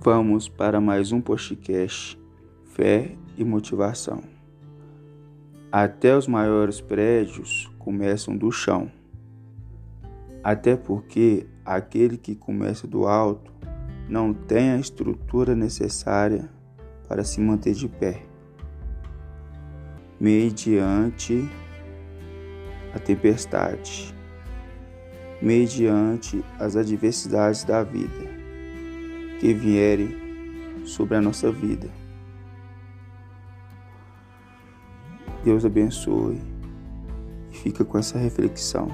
Vamos para mais um podcast Fé e Motivação. Até os maiores prédios começam do chão. Até porque aquele que começa do alto não tem a estrutura necessária para se manter de pé. Mediante a tempestade, mediante as adversidades da vida que vierem sobre a nossa vida. Deus abençoe e fica com essa reflexão.